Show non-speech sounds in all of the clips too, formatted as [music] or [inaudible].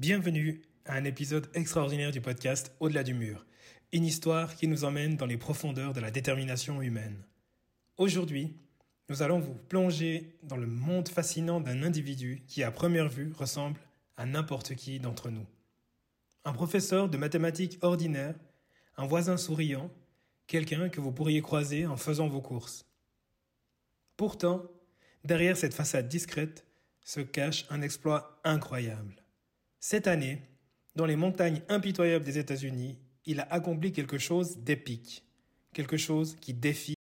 Bienvenue à un épisode extraordinaire du podcast Au-delà du mur, une histoire qui nous emmène dans les profondeurs de la détermination humaine. Aujourd'hui, nous allons vous plonger dans le monde fascinant d'un individu qui, à première vue, ressemble à n'importe qui d'entre nous. Un professeur de mathématiques ordinaire, un voisin souriant, quelqu'un que vous pourriez croiser en faisant vos courses. Pourtant, derrière cette façade discrète se cache un exploit incroyable. Cette année, dans les montagnes impitoyables des États-Unis, il a accompli quelque chose d'épique, quelque chose qui défie.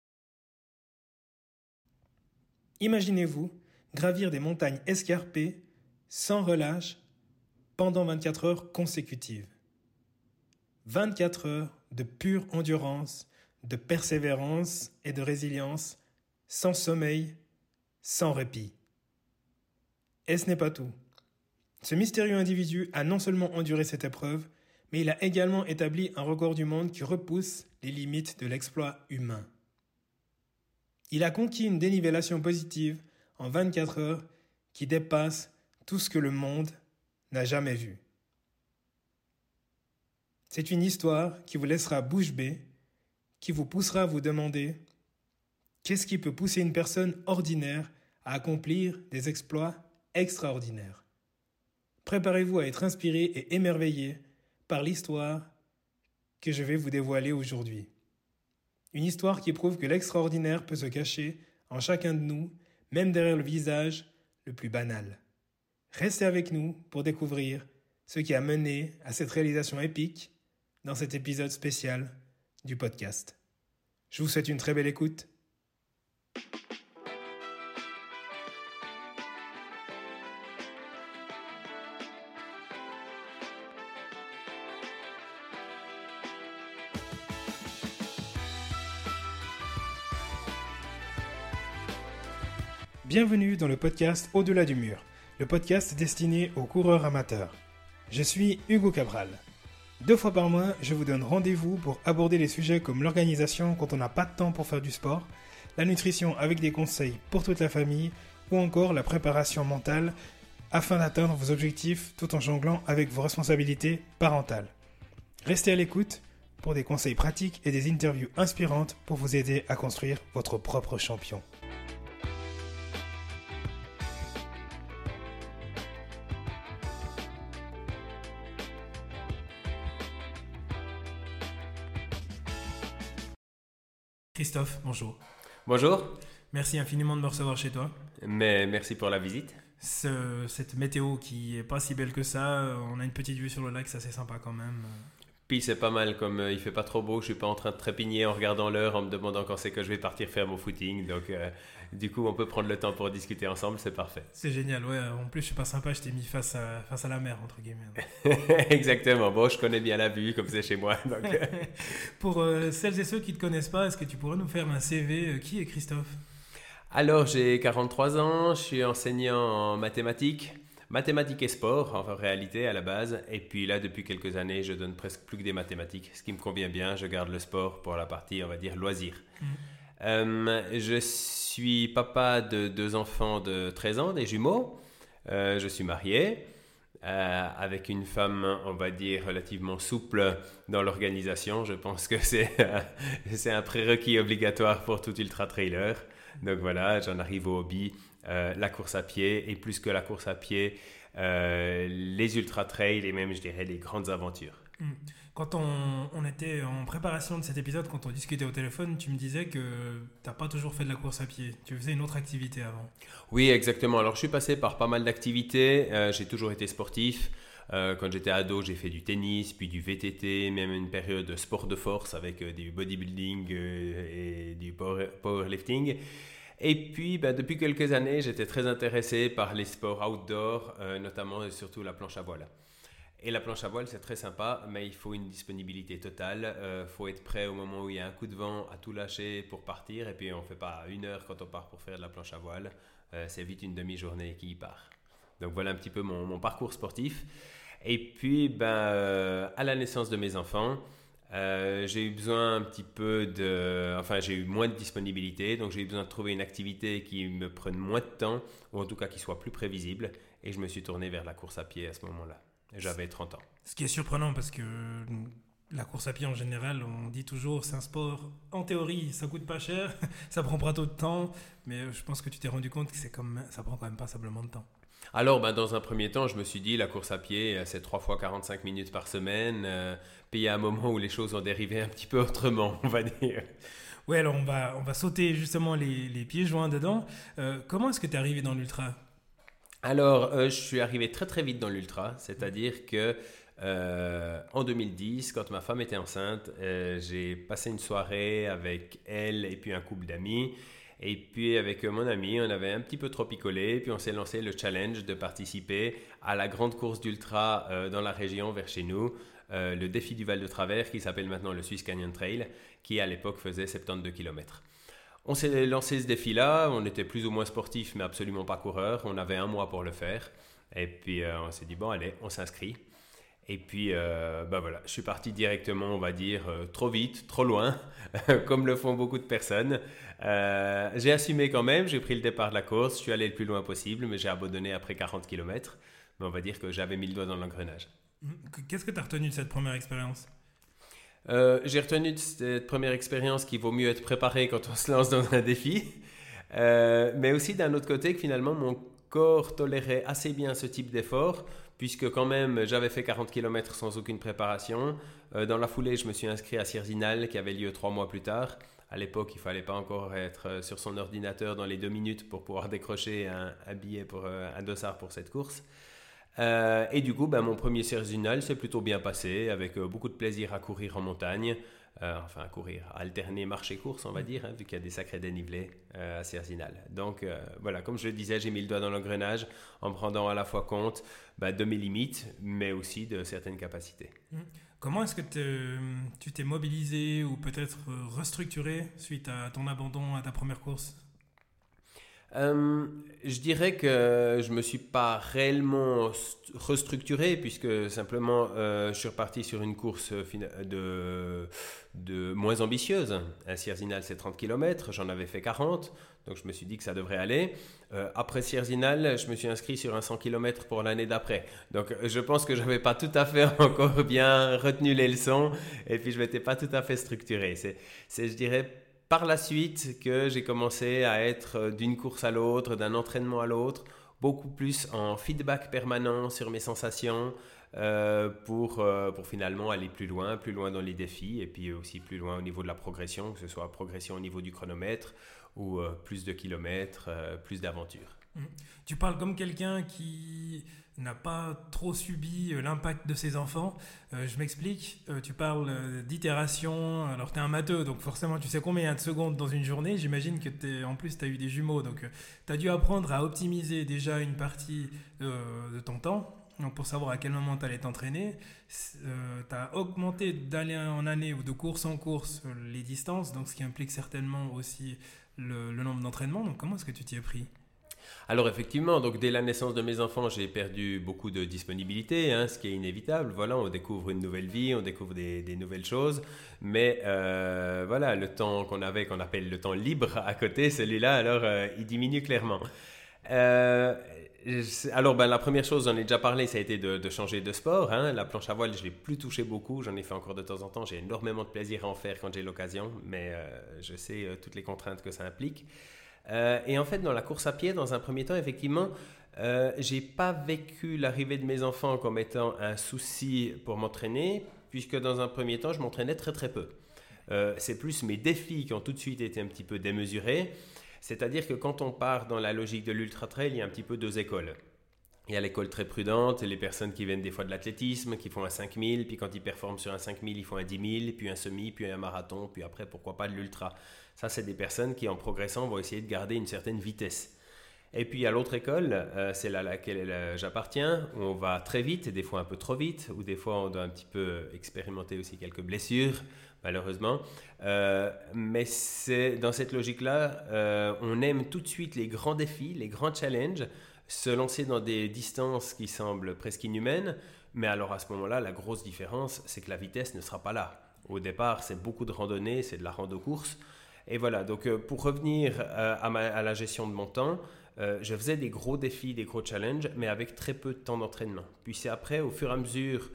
Imaginez-vous gravir des montagnes escarpées sans relâche pendant 24 heures consécutives. 24 heures de pure endurance, de persévérance et de résilience, sans sommeil, sans répit. Et ce n'est pas tout. Ce mystérieux individu a non seulement enduré cette épreuve, mais il a également établi un record du monde qui repousse les limites de l'exploit humain. Il a conquis une dénivellation positive en 24 heures qui dépasse tout ce que le monde n'a jamais vu. C'est une histoire qui vous laissera bouche bée, qui vous poussera à vous demander qu'est-ce qui peut pousser une personne ordinaire à accomplir des exploits extraordinaires. Préparez-vous à être inspiré et émerveillé par l'histoire que je vais vous dévoiler aujourd'hui. Une histoire qui prouve que l'extraordinaire peut se cacher en chacun de nous, même derrière le visage le plus banal. Restez avec nous pour découvrir ce qui a mené à cette réalisation épique dans cet épisode spécial du podcast. Je vous souhaite une très belle écoute. Bienvenue dans le podcast Au-delà du mur, le podcast destiné aux coureurs amateurs. Je suis Hugo Cabral. Deux fois par mois, je vous donne rendez-vous pour aborder les sujets comme l'organisation quand on n'a pas de temps pour faire du sport, la nutrition avec des conseils pour toute la famille ou encore la préparation mentale afin d'atteindre vos objectifs tout en jonglant avec vos responsabilités parentales. Restez à l'écoute pour des conseils pratiques et des interviews inspirantes pour vous aider à construire votre propre champion. Christophe, bonjour. Bonjour. Merci infiniment de me recevoir chez toi. Mais merci pour la visite. cette météo qui est pas si belle que ça, on a une petite vue sur le lac, c'est assez sympa quand même. Puis c'est pas mal, comme euh, il fait pas trop beau, je suis pas en train de trépigner en regardant l'heure, en me demandant quand c'est que je vais partir faire mon footing. Donc euh, du coup, on peut prendre le temps pour discuter ensemble, c'est parfait. C'est génial, ouais. En plus, je suis pas sympa, je t'ai mis face à, face à la mer, entre guillemets. [laughs] Exactement. Bon, je connais bien la vue, comme c'est chez moi. [laughs] Donc... Euh. [laughs] pour celles et ceux qui te connaissent pas, est-ce que tu pourrais nous faire un CV Qui est Christophe? Alors, j'ai 43 ans, je suis enseignant en mathématiques mathématiques et sport en réalité à la base. Et puis là, depuis quelques années, je donne presque plus que des mathématiques, ce qui me convient bien. Je garde le sport pour la partie, on va dire, loisir. Mm. Euh, je suis papa de deux enfants de 13 ans, des jumeaux. Euh, je suis marié. Euh, avec une femme, on va dire, relativement souple dans l'organisation. Je pense que c'est [laughs] c'est un prérequis obligatoire pour tout ultra-trailer. Donc voilà, j'en arrive au hobby, euh, la course à pied, et plus que la course à pied, euh, les ultra-trails et même, je dirais, les grandes aventures. Hmm. Quand on, on, était en préparation de cet épisode, quand on discutait au téléphone, tu me disais que tu n'as pas toujours fait de la course à pied. Tu faisais une autre activité avant. Oui, exactement. Alors, je suis passé par pas mal d'activités. Euh, j'ai toujours été sportif. quand j'étais ado, j'ai fait du tennis, puis du VTT, même une période de sport de force avec du bodybuilding et du powerlifting. Et puis, ben, depuis quelques années, j'étais très intéressé par les sports outdoor, euh, notamment et surtout la planche à voile. Et la planche à voile, c'est très sympa, mais il faut une disponibilité totale. Il euh, faut être prêt au moment où il y a un coup de vent à tout lâcher pour partir. Et puis, on ne fait pas une heure quand on part pour faire de la planche à voile. Euh, c'est vite une demi-journée qui y part. Donc, voilà un petit peu mon, parcours sportif. Et puis, ben, à la naissance de mes enfants, euh, j'ai eu besoin un petit peu de... Enfin, j'ai eu moins de disponibilité, donc j'ai eu besoin de trouver une activité qui me prenne moins de temps, ou en tout cas qui soit plus prévisible, et je me suis tourné vers la course à pied à ce moment-là. J'avais 30 ans. Ce qui est surprenant parce que la course à pied en général, on dit toujours c'est un sport en théorie, ça coûte pas cher, [laughs] ça prend pas trop de temps, mais je pense que tu t'es rendu compte que c'est comme ça prend quand même pas simplement de temps. Alors, ben, dans un premier temps, je me suis dit, la course à pied, c'est 3 fois 45 minutes par semaine. Euh, puis il y a un moment où les choses ont dérivé un petit peu autrement, on va dire. Oui, alors on va, on va sauter justement les, les pieds joints dedans. Euh, comment est-ce que tu es arrivé dans l'ultra? Alors, euh, je suis arrivé très très vite dans l'ultra, c'est-à-dire que euh, en 2010, quand ma femme était enceinte, j'ai passé une soirée avec elle et puis un couple d'amis. Et puis avec mon ami, on avait un petit peu trop picolé, puis on s'est lancé le challenge de participer à la grande course d'ultra dans la région vers chez nous. Euh, le défi du Val de Travers, qui s'appelle maintenant le Swiss Canyon Trail, qui à l'époque faisait 72 km. On s'est lancé ce défi-là, on était plus ou moins sportif, mais absolument pas coureur. On avait un mois pour le faire. Et puis euh, on s'est dit, bon, allez, on s'inscrit. Et puis, euh, bah voilà, je suis parti directement, on va dire, trop vite, trop loin, [laughs] comme le font beaucoup de personnes. j'ai assumé quand même, j'ai pris le départ de la course, je suis allé le plus loin possible, mais j'ai abandonné après 40 km. Mais on va dire que j'avais mis le doigt dans l'engrenage. Qu'est-ce que tu as retenu de cette première expérience? Euh, J'ai retenu de cette première expérience qu'il vaut mieux être préparé quand on se lance dans un défi, euh, mais aussi d'un autre côté que finalement mon corps tolérait assez bien ce type d'effort, puisque quand même j'avais fait 40 km sans aucune préparation. Euh, dans la foulée, je me suis inscrit à Sierzinal qui avait lieu trois mois plus tard. À l'époque, il fallait pas encore être sur son ordinateur dans les deux minutes pour pouvoir [laughs] décrocher un, un billet pour un dossard pour cette course. Euh, et du coup, ben, mon premier Cerzinal s'est plutôt bien passé, avec euh, beaucoup de plaisir à courir en montagne. Euh, enfin, à courir, à alterner marche et course, on va dire, hein, vu qu'il y a des sacrés dénivelés à Cerzinal. Donc voilà, comme je le disais, j'ai mis le doigt dans l'engrenage en prendant à la fois compte ben, de mes limites, mais aussi de certaines capacités. Mmh. Comment est-ce que tu t'es mobilisé ou peut-être restructuré suite à ton abandon à ta première course? Euh, je dirais que je me suis pas réellement restructuré puisque simplement euh, je suis reparti sur une course de, de moins ambitieuse. Un Sierzinal c'est 30 km, j'en avais fait 40, donc je me suis dit que ça devrait aller. Euh, après Sierzinal, je me suis inscrit sur un 100 km pour l'année d'après. Donc je pense que je n'avais pas tout à fait [laughs] encore bien retenu les leçons et puis je m'étais pas tout à fait structuré. C'est, je dirais, par la suite que j'ai commencé à être euh, d'une course à l'autre, d'un entraînement à l'autre, beaucoup plus en feedback permanent sur mes sensations euh, pour, euh, pour finalement aller plus loin, plus loin dans les défis et puis aussi plus loin au niveau de la progression, que ce soit progression au niveau du chronomètre ou plus de kilomètres, plus d'aventures. Mmh. Tu parles comme quelqu'un qui n'a pas trop subi euh, l'impact de ses enfants. Euh, je m'explique, euh, tu parles d'itération, alors tu es un matheux, donc forcément tu sais combien il y a de secondes dans une journée. J'imagine que es, en plus tu as eu des jumeaux, donc tu as dû apprendre à optimiser déjà une partie de ton temps. Donc pour savoir à quel moment tu allais t'entraîner, tu as augmenté d'année en année ou de course en course les distances, donc ce qui implique certainement aussi le, le nombre d'entraînements. Donc comment est-ce que tu t'y es pris? Alors effectivement, donc dès la naissance de mes enfants, j'ai perdu beaucoup de disponibilité, hein, ce qui est inévitable. Voilà, on découvre une nouvelle vie, on découvre des, nouvelles choses, mais euh, voilà, le temps qu'on avait, qu'on appelle le temps libre à côté, celui-là, alors euh, il diminue clairement. Euh, alors, ben, la première chose, j'en ai déjà parlé, ça a été de, changer de sport. Hein. La planche à voile, je l'ai plus touché beaucoup. J'en ai fait encore de temps en temps. J'ai énormément de plaisir à en faire quand j'ai l'occasion, mais je sais toutes les contraintes que ça implique. Euh, et en fait, dans la course à pied, dans un premier temps, effectivement, euh, j'ai pas vécu l'arrivée de mes enfants comme étant un souci pour m'entraîner, puisque dans un premier temps, je m'entraînais très très peu. Euh, c'est plus mes défis qui ont tout de suite été un petit peu démesurés. C'est-à-dire que quand on part dans la logique de l'ultra trail, il y a un petit peu deux écoles. Il y a l'école très prudente, les personnes qui viennent des fois de l'athlétisme, qui font un 5000, puis quand ils performent sur un 5000, ils font un 10 000, puis un semi, puis un marathon, puis après, pourquoi pas de l'ultra. Ça, c'est des personnes qui, en progressant, vont essayer de garder une certaine vitesse. Et puis, à l'autre école, euh, c'est là à laquelle euh, j'appartiens, on va très vite, des fois un peu trop vite, ou des fois on doit un petit peu expérimenter aussi quelques blessures, malheureusement. Euh, mais c'est dans cette logique-là, on aime tout de suite les grands défis, les grands challenges, se lancer dans des distances qui semblent presque inhumaines. Mais alors à ce moment-là, la grosse différence, c'est que la vitesse ne sera pas là. Au départ, c'est beaucoup de randonnée, c'est de la rando-course. Et voilà, donc euh, pour revenir euh, à, la gestion de mon temps, euh, je faisais des gros défis, des gros challenges, mais avec très peu de temps d'entraînement. Puis c'est après, au fur et à mesure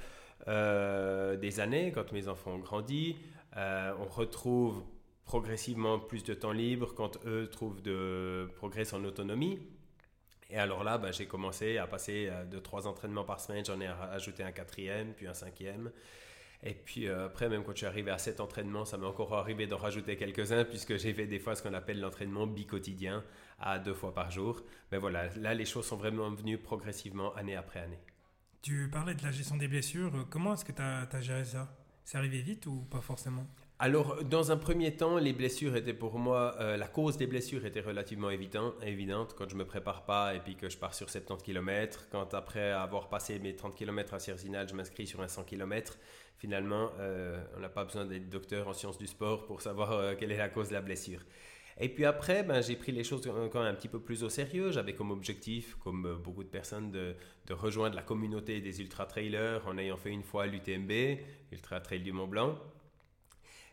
des années, quand mes enfants ont grandi, on retrouve progressivement plus de temps libre quand eux trouvent de progrès en autonomie. Et alors là, ben, j'ai commencé à passer de trois entraînements par semaine, j'en ai ajouté un quatrième, puis un cinquième. Et puis euh, après, même quand je suis arrivé à cet entraînement, ça m'est encore arrivé d'en rajouter quelques-uns, puisque j'ai fait des fois ce qu'on appelle l'entraînement bi-quotidien à deux fois par jour. Mais voilà, là, les choses sont vraiment venues progressivement, année après année. Tu parlais de la gestion des blessures. Comment est-ce que tu as, géré ça? C'est arrivé vite ou pas forcément? Alors, dans un premier temps, les blessures étaient pour moi, euh, la cause des blessures était relativement évident, évidente quand je me prépare pas et puis que je pars sur 70 km. Quand après avoir passé mes 30 km à Cerzinal, je m'inscris sur un 100 km. Finalement, euh, on n'a pas besoin d'être docteur en sciences du sport pour savoir euh, quelle est la cause de la blessure. Et puis après, ben, j'ai pris les choses quand même un petit peu plus au sérieux. J'avais comme objectif, comme beaucoup de personnes, de, de rejoindre la communauté des ultra-trailers en ayant fait une fois l'UTMB, Ultra Trail du Mont Blanc.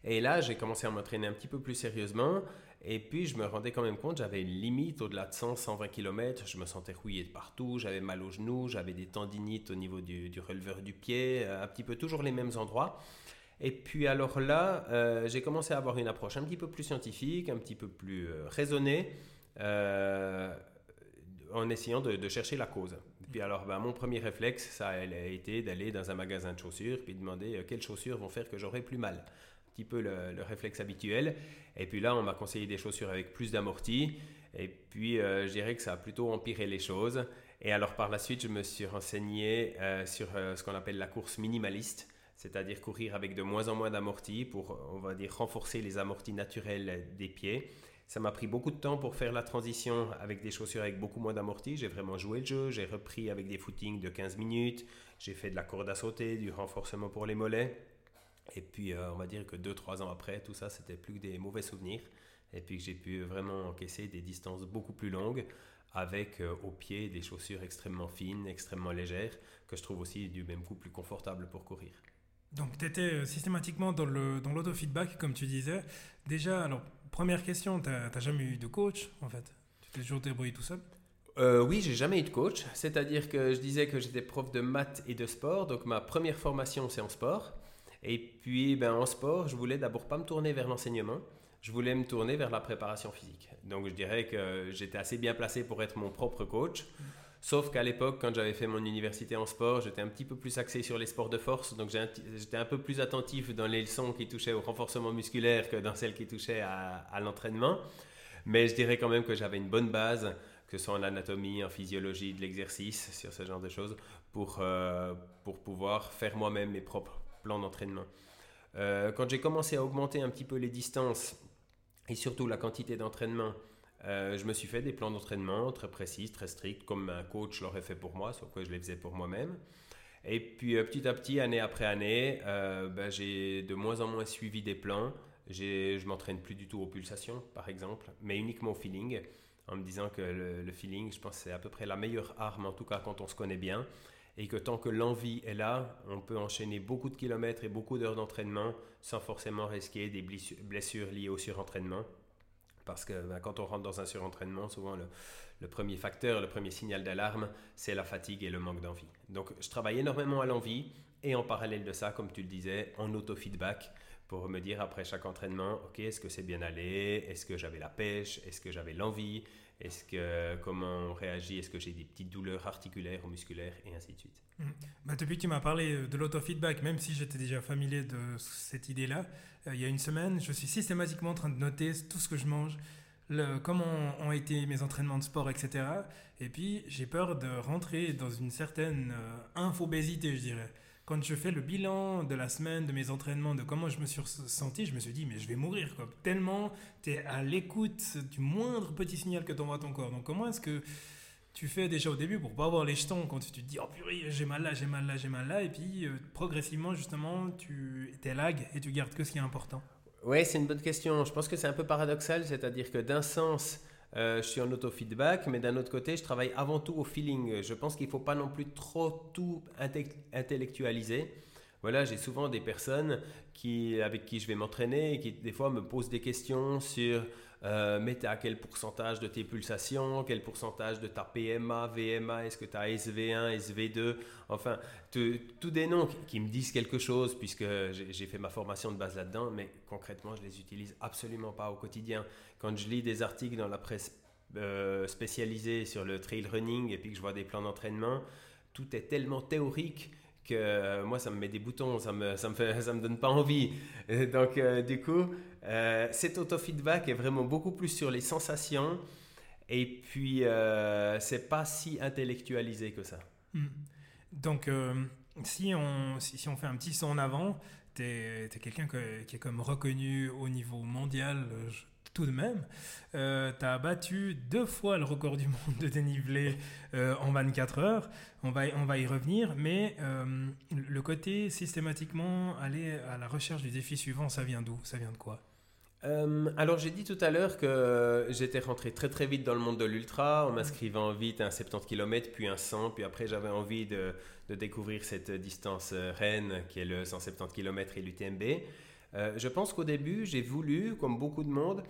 Et là, j'ai commencé à m'entraîner un petit peu plus sérieusement. Et puis, je me rendais quand même compte, j'avais une limite au-delà de 100, 120 km. Je me sentais rouillé de partout, j'avais mal aux genoux, j'avais des tendinites au niveau du, releveur du pied, euh, un petit peu toujours les mêmes endroits. Et puis alors là, euh, j'ai commencé à avoir une approche un petit peu plus scientifique, un petit peu plus euh, raisonnée, en essayant de, chercher la cause. Puis alors, ben, mon premier réflexe, ça a été d'aller dans un magasin de chaussures, puis demander quelles chaussures vont faire que j'aurai plus mal peu le, réflexe habituel. Et puis là, on m'a conseillé des chaussures avec plus d'amorti. Et puis, euh, je dirais que ça a plutôt empiré les choses. Et alors, par la suite, je me suis renseigné euh, sur euh, ce qu'on appelle la course minimaliste, c'est-à-dire courir avec de moins en moins d'amortis pour, on va dire, renforcer les amortis naturels des pieds. Ça m'a pris beaucoup de temps pour faire la transition avec des chaussures avec beaucoup moins d'amortis. J'ai vraiment joué le jeu. J'ai repris avec des footings de 15 minutes. J'ai fait de la corde à sauter, du renforcement pour les mollets. Et puis, euh, on va dire que 2-3 ans après, tout ça, c'était plus que des mauvais souvenirs. Et puis que j'ai pu vraiment encaisser des distances beaucoup plus longues avec euh, au pied des chaussures extrêmement fines, extrêmement légères, que je trouve aussi du même coup plus confortable pour courir. Donc, tu étais euh, systématiquement dans l'autofeedback, dans comme tu disais. Déjà, alors, première question, tu n'as jamais eu de coach, en fait? Tu t'es toujours débrouillé tout seul? Euh, oui, j'ai jamais eu de coach. C'est-à-dire que je disais que j'étais prof de maths et de sport. Donc ma première formation, c'est en sport. Et puis, ben, en sport, je voulais d'abord pas me tourner vers l'enseignement, je voulais me tourner vers la préparation physique. Donc, je dirais que j'étais assez bien placé pour être mon propre coach. Sauf qu'à l'époque, quand j'avais fait mon université en sport, j'étais un petit peu plus axé sur les sports de force. Donc, j'étais un peu plus attentif dans les leçons qui touchaient au renforcement musculaire que dans celles qui touchaient à, l'entraînement. Mais je dirais quand même que j'avais une bonne base, que ce soit en anatomie, en physiologie, de l'exercice, sur ce genre de choses, pour, euh, pour pouvoir faire moi-même mes propres plan d'entraînement. Euh, quand j'ai commencé à augmenter un petit peu les distances et surtout la quantité d'entraînement, euh, je me suis fait des plans d'entraînement très précis, très stricts, comme un coach l'aurait fait pour moi, sauf que je les faisais pour moi-même. Et puis euh, petit à petit, année après année, ben, j'ai de moins en moins suivi des plans. Je m'entraîne plus du tout aux pulsations, par exemple, mais uniquement au feeling, en me disant que le, le feeling, je pense, c'est à peu près la meilleure arme, en tout cas quand on se connaît bien et que tant que l'envie est là, on peut enchaîner beaucoup de kilomètres et beaucoup d'heures d'entraînement sans forcément risquer des blessures liées au surentraînement. Parce que ben, quand on rentre dans un surentraînement, souvent le, premier facteur, le premier signal d'alarme, c'est la fatigue et le manque d'envie. Donc je travaille énormément à l'envie et en parallèle de ça, comme tu le disais, en auto-feedback pour me dire après chaque entraînement, ok, est-ce que c'est bien allé? Est-ce que j'avais la pêche? Est-ce que j'avais l'envie? Est-ce que comment on réagit? Est-ce que j'ai des petites douleurs articulaires ou musculaires? Et ainsi de suite. Mmh. Depuis que tu m'as parlé euh, de l'autofeedback, même si j'étais déjà familier de cette idée-là, euh, il y a une semaine, je suis systématiquement en train de noter tout ce que je mange, comment ont été mes entraînements de sport, etc. Et puis j'ai peur de rentrer dans une certaine euh, infobésité, je dirais quand je fais le bilan de la semaine, de mes entraînements, de comment je me suis senti, je me suis dit, mais je vais mourir. Quoi. Tellement tu es à l'écoute du moindre petit signal que t'envoie ton corps. Donc, comment est-ce que tu fais déjà au début pour pas avoir les jetons quand tu te dis, oh purée, j'ai mal là, j'ai mal là, j'ai mal là. Et puis, euh, progressivement, justement, tu es lag et tu gardes que ce qui est important? Oui, c'est une bonne question. Je pense que c'est un peu paradoxal, c'est-à-dire que d'un sens, euh, je suis en auto-feedback, mais d'un autre côté, je travaille avant tout au feeling. Je pense qu'il ne faut pas non plus trop tout intellectualiser. Voilà, j'ai souvent des personnes qui, avec qui je vais m'entraîner et qui des fois me posent des questions sur euh, mais à quel pourcentage de tes pulsations, quel pourcentage de ta PMA, VMA, est-ce que tu as SV1, SV2, enfin, tous des noms qui, me disent quelque chose puisque j'ai fait ma formation de base là-dedans, mais concrètement, je les utilise absolument pas au quotidien. Quand je lis des articles dans la presse euh, spécialisée sur le trail running et puis que je vois des plans d'entraînement, tout est tellement théorique que euh, moi, ça me met des boutons, ça me, ça me, [laughs] ça me donne pas envie. donc, euh, du coup, euh, cet auto-feedback est vraiment beaucoup plus sur les sensations et puis c'est pas si intellectualisé que ça. Hmm. Donc, si, on, si, on fait un petit saut en avant, tu es, quelqu'un qui est comme reconnu au niveau mondial, tout de même. Euh, tu as battu deux fois le record du monde de dénivelé euh, en 24 heures. On va, on va y revenir, mais euh, le côté systématiquement aller à la recherche du défi suivant, ça vient d'où? Ça vient de quoi? Alors j'ai dit tout à l'heure que j'étais rentré très très vite dans le monde de l'ultra en m'inscrivant vite à un 70 km puis un 100 puis après j'avais envie de, de, découvrir cette distance reine qui est le 170 km et l'UTMB. Je pense qu'au début j'ai voulu comme beaucoup de monde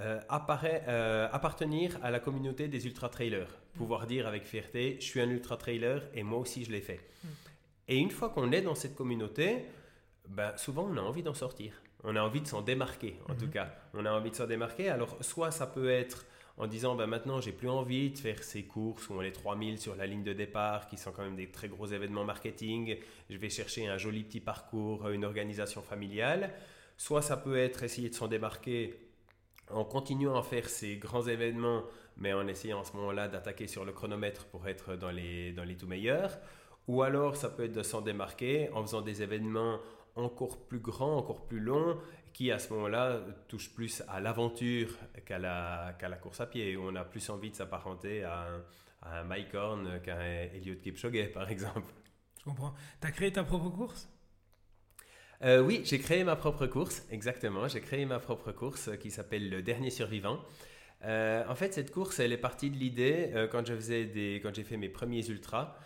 euh, apparaît, euh, appartenir à la communauté des ultra-trailers. Pouvoir dire avec fierté, je suis un ultra-trailer et moi aussi je l'ai fait. Mm. Et une fois qu'on est dans cette communauté, ben, souvent on a envie d'en sortir. On a envie de s'en démarquer, en tout mm-hmm. cas. On a envie de s'en démarquer. Alors, soit ça peut être en disant ben maintenant j'ai plus envie de faire ces courses où on est 3000 sur la ligne de départ qui sont quand même des très gros événements marketing, je vais chercher un joli petit parcours, une organisation familiale. Soit ça peut être essayer de s'en démarquer en continuant à faire ces grands événements, mais en essayant à ce moment-là d'attaquer sur le chronomètre pour être dans les, dans les tout meilleurs. Ou alors, ça peut être de s'en démarquer en faisant des événements encore plus grands, encore plus longs, qui à ce moment-là touchent plus à l'aventure qu'à la, course à pied, où on a plus envie de s'apparenter à, à, un Mike Horn qu'à un Elliot Kipchoge, par exemple. Je comprends. Tu as créé ta propre course? Euh, oui, j'ai créé ma propre course, exactement. J'ai créé ma propre course qui s'appelle le Dernier Survivant. Euh, en fait, cette course, elle est partie de l'idée euh, quand je faisais des, quand j'ai fait mes premiers ultras,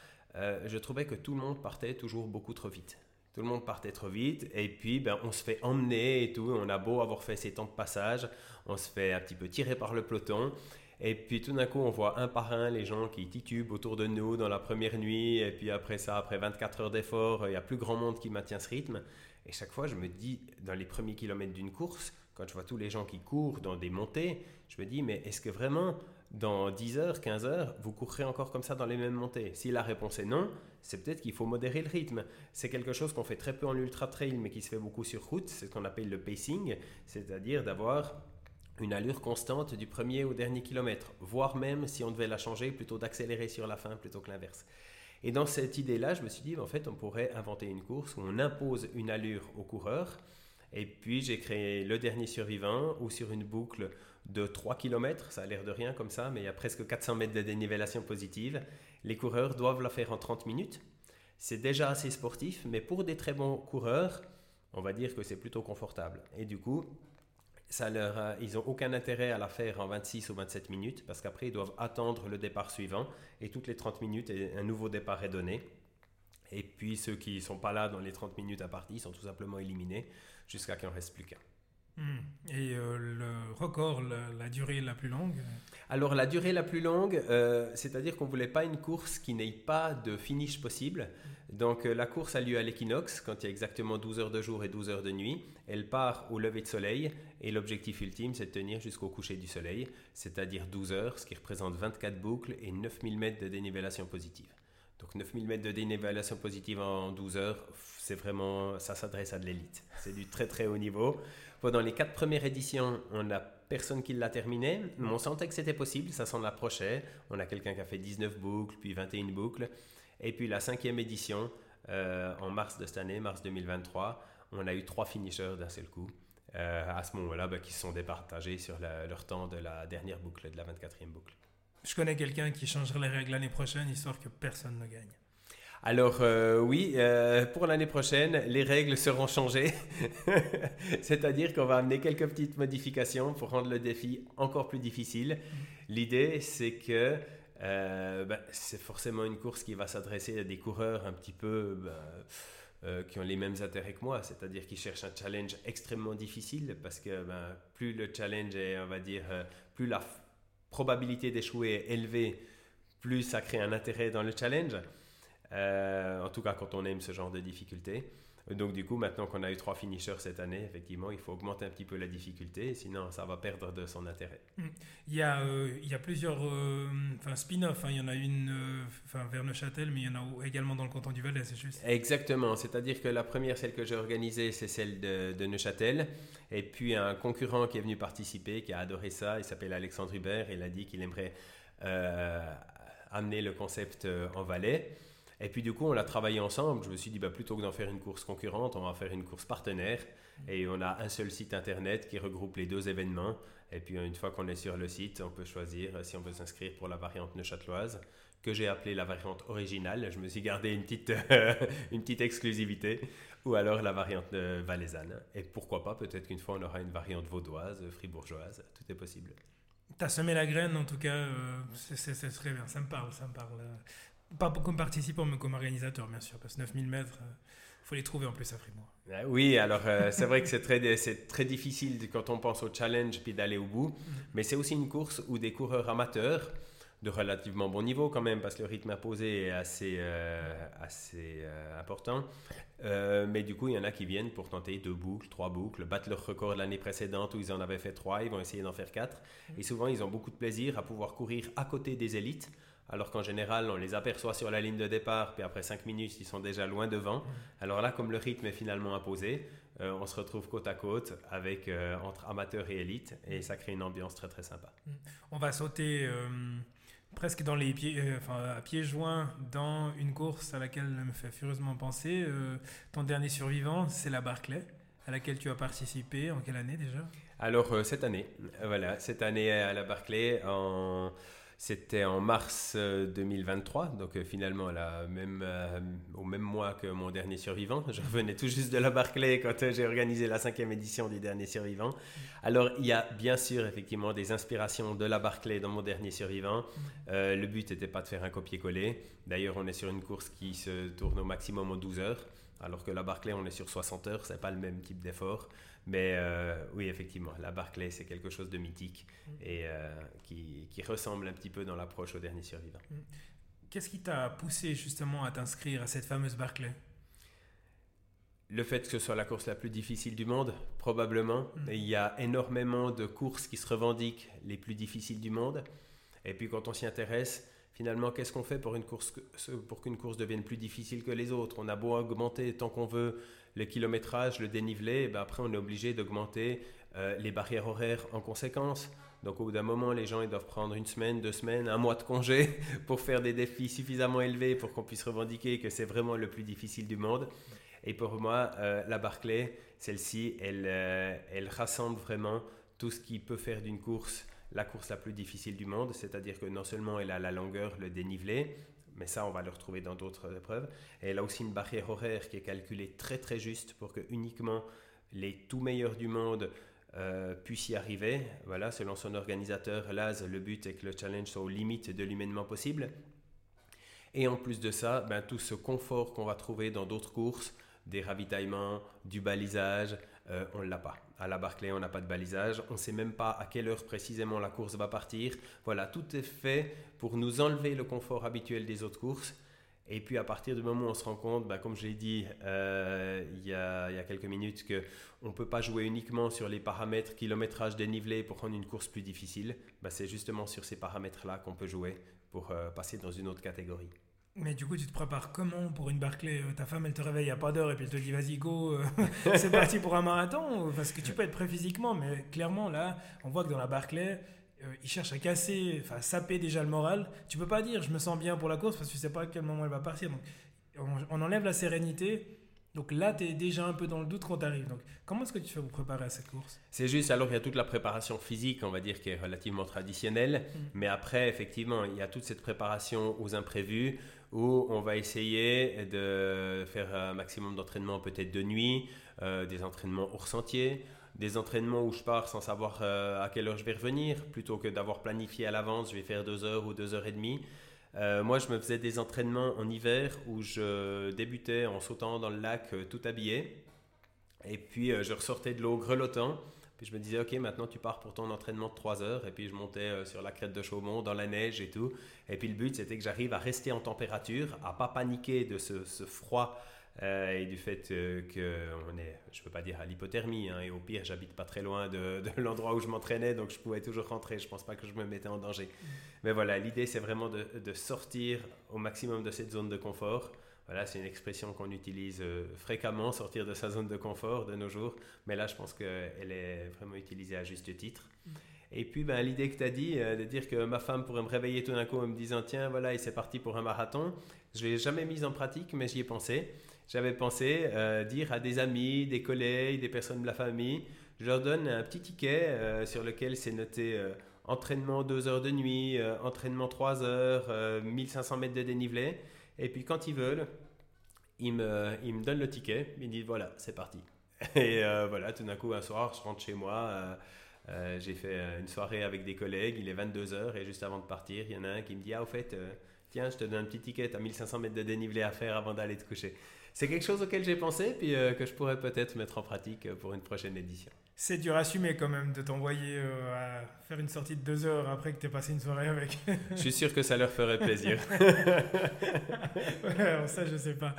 je trouvais que tout le monde partait toujours beaucoup trop vite. Tout le monde partait trop vite et puis ben, on se fait emmener et tout. On a beau avoir fait ces temps de passage, on se fait un petit peu tirer par le peloton. Et puis tout d'un coup, on voit un par un les gens qui titubent autour de nous dans la première nuit. Et puis après ça, après 24 heures d'effort, il n'y a plus grand monde qui maintient ce rythme. Et chaque fois, je me dis, dans les premiers kilomètres d'une course, quand je vois tous les gens qui courent dans des montées, je me dis, mais est-ce que vraiment, dans 10 heures, 15 heures, vous courrez encore comme ça dans les mêmes montées? Si la réponse est non, c'est peut-être qu'il faut modérer le rythme. C'est quelque chose qu'on fait très peu en ultra trail, mais qui se fait beaucoup sur route. C'est ce qu'on appelle le pacing, c'est-à-dire d'avoir une allure constante du premier au dernier kilomètre, voire même si on devait la changer, plutôt d'accélérer sur la fin plutôt que l'inverse. Et dans cette idée-là, je me suis dit, en fait, on pourrait inventer une course où on impose une allure aux coureurs. Et puis, j'ai créé le dernier survivant, où sur une boucle de 3 km, ça a l'air de rien comme ça, mais il y a presque 400 mètres de dénivellation positive, les coureurs doivent la faire en 30 minutes. C'est déjà assez sportif, mais pour des très bons coureurs, on va dire que c'est plutôt confortable. Et du coup, ça leur ils n'ont aucun intérêt à la faire en 26 ou 27 minutes parce qu'après ils doivent attendre le départ suivant et toutes les 30 minutes un nouveau départ est donné. Et puis ceux qui ne sont pas là dans les 30 minutes à partie sont tout simplement éliminés jusqu'à qu'il n'en reste plus qu'un. Hmm. Et euh, le record, la, durée la plus longue? Alors la durée la plus longue, euh, c'est-à-dire qu'on ne voulait pas une course qui n'ait pas de finish possible. Donc euh, la course a lieu à l'équinoxe, quand il y a exactement 12 heures de jour et 12 heures de nuit. Elle part au lever de soleil et l'objectif ultime, c'est de tenir jusqu'au coucher du soleil, c'est-à-dire 12 heures, ce qui représente 24 boucles et 9000 mètres de dénivellation positive. Donc 9000 mètres de dénivellation positive en 12 heures, c'est vraiment, ça s'adresse à de l'élite. C'est du très très haut niveau. Pendant les quatre premières éditions, on n'a personne qui l'a terminé, on sentait que c'était possible, ça s'en approchait. On a quelqu'un qui a fait 19 boucles, puis 21 boucles. Et puis la cinquième édition, euh, en mars de cette année, mars 2023, on a eu trois finishers d'un seul coup. Euh, à ce moment-là, bah, qui se sont départagés sur leur temps de la dernière boucle, de la 24e boucle. Je connais quelqu'un qui changerait les règles l'année prochaine, histoire que personne ne gagne. Alors euh, oui, euh, pour l'année prochaine, les règles seront changées. [laughs] C'est-à-dire qu'on va amener quelques petites modifications pour rendre le défi encore plus difficile. L'idée, c'est que euh, ben, c'est forcément une course qui va s'adresser à des coureurs un petit peu... Ben, qui ont les mêmes intérêts que moi, c'est-à-dire qui cherchent un challenge extrêmement difficile parce que ben, plus le challenge est, on va dire, plus la probabilité d'échouer élevée, plus ça crée un intérêt dans le challenge. en tout cas, quand on aime ce genre de difficulté. Donc du coup, maintenant qu'on a eu trois finishers cette année, effectivement, il faut augmenter un petit peu la difficulté, sinon ça va perdre de son intérêt. Mm. Il y a, euh, il y a plusieurs euh, spin-offs, hein. il y en a une euh, vers Neuchâtel, mais il y en a également dans le canton du Valais, c'est juste Exactement, c'est-à-dire que la première, celle que j'ai organisée, c'est celle de, de, Neuchâtel, et puis un concurrent qui est venu participer, qui a adoré ça, il s'appelle Alexandre Hubert, il a dit qu'il aimerait amener le concept en Valais. Et puis du coup, on l'a travaillé ensemble. Je me suis dit, bah, plutôt que d'en faire une course concurrente, on va faire une course partenaire. Et on a un seul site internet qui regroupe les deux événements. Et puis une fois qu'on est sur le site, on peut choisir si on veut s'inscrire pour la variante neuchâteloise, que j'ai appelée la variante originale. Je me suis gardé une petite, [laughs] une petite exclusivité. Ou alors la variante valaisanne. Et pourquoi pas, peut-être qu'une fois on aura une variante vaudoise, fribourgeoise. Tout est possible. Tu as semé la graine, en tout cas, euh, c'est très bien. Ça me parle, ça me parle. Pas comme participant, mais comme organisateur, bien sûr, parce que 9000 mètres, il euh, faut les trouver en plus à Fribourg. Ah oui, alors euh, c'est vrai que c'est très, c'est très difficile quand on pense au challenge puis d'aller au bout, mm. mais c'est aussi une course où des coureurs amateurs de relativement bon niveau quand même, parce que le rythme imposé est assez, euh, assez important. mais du coup, il y en a qui viennent pour tenter deux boucles, trois boucles, battre leur record de l'année précédente où ils en avaient fait trois, ils vont essayer d'en faire quatre. Mm. Et souvent, ils ont beaucoup de plaisir à pouvoir courir à côté des élites alors qu'en général, on les aperçoit sur la ligne de départ, puis après 5 minutes, ils sont déjà loin devant. Alors là, comme le rythme est finalement imposé, euh, on se retrouve côte à côte avec, euh, entre amateurs et élites, et ça crée une ambiance très très sympa. Mm. On va sauter euh, presque dans les pieds, à pieds joints dans une course à laquelle me fait furieusement penser. ton dernier survivant, c'est la Barclay, à laquelle tu as participé. En quelle année déjà? Alors cette année, voilà, cette année à la Barclay en c'était en mars 2023, euh, donc euh, finalement même, euh, au même mois que mon dernier survivant. [laughs] Je revenais tout juste de la Barclay quand j'ai organisé la cinquième édition du dernier survivant. Alors il y a bien sûr effectivement des inspirations de la Barclay dans mon dernier survivant. le but n'était pas de faire un copier-coller. D'ailleurs on est sur une course qui se tourne au maximum en 12 heures. Alors que la Barclay, on est sur 60 heures, c'est pas le même type d'effort. Mais euh, oui, effectivement, la Barclay, c'est quelque chose de mythique mm. et euh, qui, qui, ressemble un petit peu dans l'approche au dernier survivant. Mm. Qu'est-ce qui t'a poussé justement à t'inscrire à cette fameuse Barclay le fait que ce soit la course la plus difficile du monde, probablement. Mm. il y a énormément de courses qui se revendiquent les plus difficiles du monde. Et puis quand on s'y intéresse, finalement, qu'est-ce qu'on fait pour une course pour qu'une course devienne plus difficile que les autres? On a beau augmenter tant qu'on veut le kilométrage, le dénivelé, ben après on est obligé d'augmenter euh, les barrières horaires en conséquence. Donc au bout d'un moment, les gens ils doivent prendre une semaine, deux semaines, un mois de congé [laughs] pour faire des défis suffisamment élevés pour qu'on puisse revendiquer que c'est vraiment le plus difficile du monde. Et pour moi, euh, la Barclay, celle-ci, elle, euh, elle rassemble vraiment tout ce qui peut faire d'une course la course la plus difficile du monde, c'est-à-dire que non seulement elle a la longueur, le dénivelé, mais ça on va le retrouver dans d'autres épreuves, et elle a aussi une barrière horaire qui est calculée très très juste pour que uniquement les tout meilleurs du monde euh, puissent y arriver. Voilà, selon son organisateur, Laz, le but est que le challenge soit aux limites de l'humainement possible. Et en plus de ça, ben, tout ce confort qu'on va trouver dans d'autres courses, des ravitaillements, du balisage, euh, on ne l'a pas. À la Barclay, on n'a pas de balisage. On ne sait même pas à quelle heure précisément la course va partir. Voilà, tout est fait pour nous enlever le confort habituel des autres courses. Et puis à partir du moment où on se rend compte, bah, comme je l'ai dit euh, il, y a, quelques minutes, qu'on ne peut pas jouer uniquement sur les paramètres kilométrage dénivelé pour rendre une course plus difficile, bah, c'est justement sur ces paramètres-là qu'on peut jouer pour euh, passer dans une autre catégorie. Mais du coup, tu te prépares comment pour une Barclay euh, Ta femme, elle te réveille à pas d'heure et puis elle te dit vas-y, go, euh, [laughs] c'est parti pour un marathon Parce que tu peux être prêt physiquement, mais clairement, là, on voit que dans la Barclay, euh, il cherche à casser, enfin, saper déjà le moral. Tu peux pas dire je me sens bien pour la course parce que tu sais pas à quel moment elle va partir. Donc, on, enlève la sérénité. Donc là, tu es déjà un peu dans le doute quand tu arrives. Donc, comment est-ce que tu fais pour préparer à cette course? C'est juste, alors il y a toute la préparation physique, on va dire, qui est relativement traditionnelle. Mm. Mais après, effectivement, il y a toute cette préparation aux imprévus où on va essayer de faire un maximum d'entraînement peut-être de nuit, euh, des entraînements hors sentier, des entraînements où je pars sans savoir euh, à quelle heure je vais revenir, plutôt que d'avoir planifié à l'avance, je vais faire deux heures ou deux heures et demie. Euh, moi, je me faisais des entraînements en hiver où je débutais en sautant dans le lac euh, tout habillé. Et puis, je ressortais de l'eau grelottant. Puis je me disais, ok, maintenant tu pars pour ton entraînement de 3 heures. Et puis je montais sur la crête de Chaumont, dans la neige et tout. Et puis le but, c'était que j'arrive à rester en température, à pas paniquer de ce froid euh, et du fait euh, qu'on est, je ne peux pas dire à l'hypothermie, hein, et au pire, j'habite pas très loin de, [laughs] l'endroit où je m'entraînais, donc je pouvais toujours rentrer, je ne pense pas que je me mettais en danger. Mais voilà, l'idée, c'est vraiment de, sortir au maximum de cette zone de confort. Voilà, c'est une expression qu'on utilise euh, fréquemment, sortir de sa zone de confort de nos jours, mais là, je pense qu'elle est vraiment utilisée à juste titre. Et puis, ben, l'idée que tu as dit, de dire que ma femme pourrait me réveiller tout d'un coup en me disant Tiens, voilà, il s'est parti pour un marathon, je ne l'ai jamais mise en pratique, mais j'y ai pensé j'avais pensé euh, dire à des amis, des collègues, des personnes de la famille, je leur donne un petit ticket euh, sur lequel c'est noté euh, entraînement 2 heures de nuit, entraînement 3 heures, 1500 mètres de dénivelé. Et puis quand ils veulent, ils me, ils me donnent le ticket, ils me disent voilà, c'est parti. [laughs] Et voilà, tout d'un coup, un soir, je rentre chez moi. J'ai fait une soirée avec des collègues, il est 22h et juste avant de partir, il y en a un qui me dit Ah, au fait, tiens, je te donne un petit ticket, as 1500 mètres de dénivelé à faire avant d'aller te coucher c'est quelque chose auquel j'ai pensé, puis euh, que je pourrais peut-être mettre en pratique euh, pour une prochaine édition. C'est dur à assumer quand même de t'envoyer euh, à faire une sortie de deux heures après que tu aies passé une soirée avec. je suis sûr que ça leur ferait plaisir. [laughs] alors ça, je sais pas.